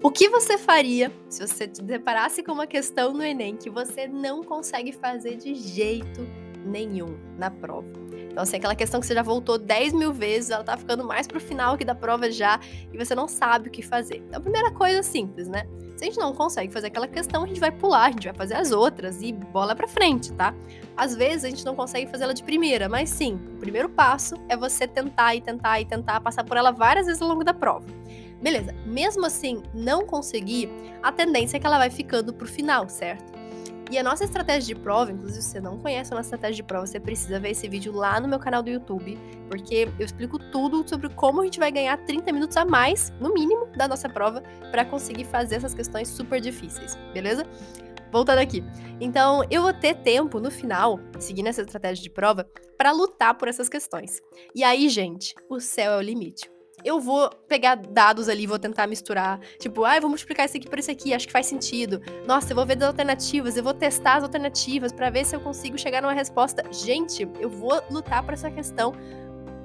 O que você faria se você te deparasse com uma questão no Enem que você não consegue fazer de jeito nenhum na prova? Então, assim, aquela questão que você já voltou 10 mil vezes, ela tá ficando mais pro final aqui da prova já, e você não sabe o que fazer. Então, a primeira coisa simples, né? Se a gente não consegue fazer aquela questão, a gente vai pular, a gente vai fazer as outras e bola pra frente, tá? Às vezes a gente não consegue fazê-la de primeira, mas sim, o primeiro passo é você tentar e tentar e tentar passar por ela várias vezes ao longo da prova. Beleza, mesmo assim, não conseguir, a tendência é que ela vai ficando pro final, certo? E a nossa estratégia de prova, inclusive se você não conhece a nossa estratégia de prova, você precisa ver esse vídeo lá no meu canal do YouTube, porque eu explico tudo sobre como a gente vai ganhar 30 minutos a mais, no mínimo, da nossa prova, para conseguir fazer essas questões super difíceis, beleza? Voltando aqui. Então, eu vou ter tempo no final, seguindo essa estratégia de prova, para lutar por essas questões. E aí, gente, o céu é o limite eu vou pegar dados ali, vou tentar misturar. Tipo, ah, vou multiplicar isso aqui por isso aqui, acho que faz sentido. Nossa, eu vou ver das alternativas, eu vou testar as alternativas para ver se eu consigo chegar numa resposta. Gente, eu vou lutar por essa questão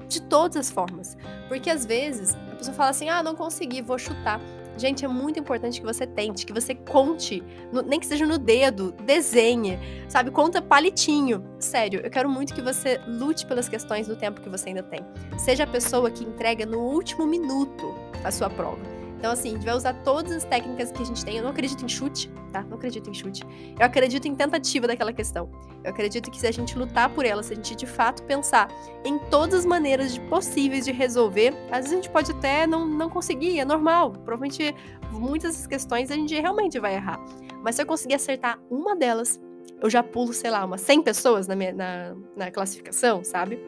de todas as formas. Porque às vezes a pessoa fala assim: ah, não consegui, vou chutar. Gente, é muito importante que você tente, que você conte, no, nem que seja no dedo, desenhe, sabe? Conta palitinho. Sério, eu quero muito que você lute pelas questões no tempo que você ainda tem. Seja a pessoa que entrega no último minuto a sua prova. Então, assim, a gente vai usar todas as técnicas que a gente tem. Eu não acredito em chute, tá? Não acredito em chute. Eu acredito em tentativa daquela questão. Eu acredito que se a gente lutar por ela, se a gente de fato pensar em todas as maneiras de, possíveis de resolver, às vezes a gente pode até não, não conseguir, é normal. Provavelmente muitas questões a gente realmente vai errar. Mas se eu conseguir acertar uma delas, eu já pulo, sei lá, umas 100 pessoas na, minha, na, na classificação, sabe?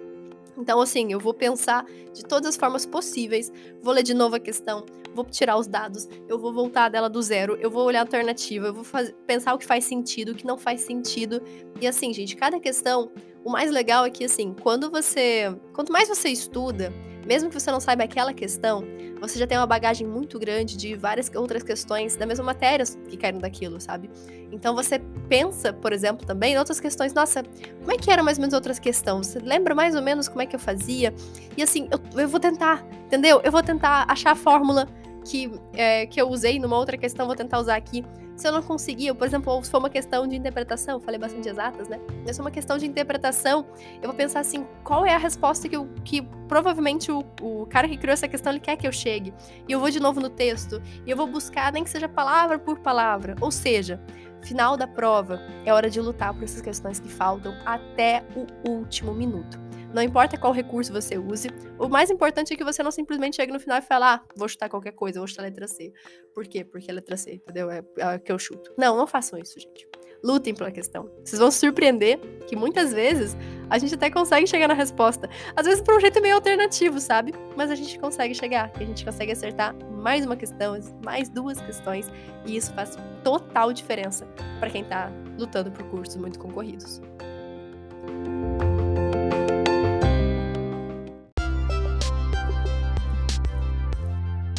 Então, assim, eu vou pensar de todas as formas possíveis, vou ler de novo a questão, vou tirar os dados, eu vou voltar dela do zero, eu vou olhar a alternativa, eu vou fazer, pensar o que faz sentido, o que não faz sentido. E assim, gente, cada questão, o mais legal é que, assim, quando você. Quanto mais você estuda, mesmo que você não saiba aquela questão, você já tem uma bagagem muito grande de várias outras questões da mesma matéria que caíram daquilo, sabe? Então você pensa, por exemplo, também em outras questões. Nossa, como é que era mais ou menos outras questões? Você lembra mais ou menos como é que eu fazia? E assim, eu, eu vou tentar, entendeu? Eu vou tentar achar a fórmula que, é, que eu usei numa outra questão, vou tentar usar aqui. Se eu não conseguir, por exemplo, se for uma questão de interpretação, falei bastante exatas, né? Se for uma questão de interpretação, eu vou pensar assim, qual é a resposta que, eu, que provavelmente o, o cara que criou essa questão ele quer que eu chegue. E eu vou de novo no texto, e eu vou buscar, nem que seja palavra por palavra. Ou seja, final da prova, é hora de lutar por essas questões que faltam até o último minuto. Não importa qual recurso você use, o mais importante é que você não simplesmente chegue no final e fale, ah, vou chutar qualquer coisa, vou chutar a letra C. Por quê? Porque a letra C, entendeu? É a que eu chuto. Não, não façam isso, gente. Lutem pela questão. Vocês vão se surpreender que muitas vezes a gente até consegue chegar na resposta. Às vezes por um jeito meio alternativo, sabe? Mas a gente consegue chegar, a gente consegue acertar mais uma questão, mais duas questões, e isso faz total diferença para quem tá lutando por cursos muito concorridos.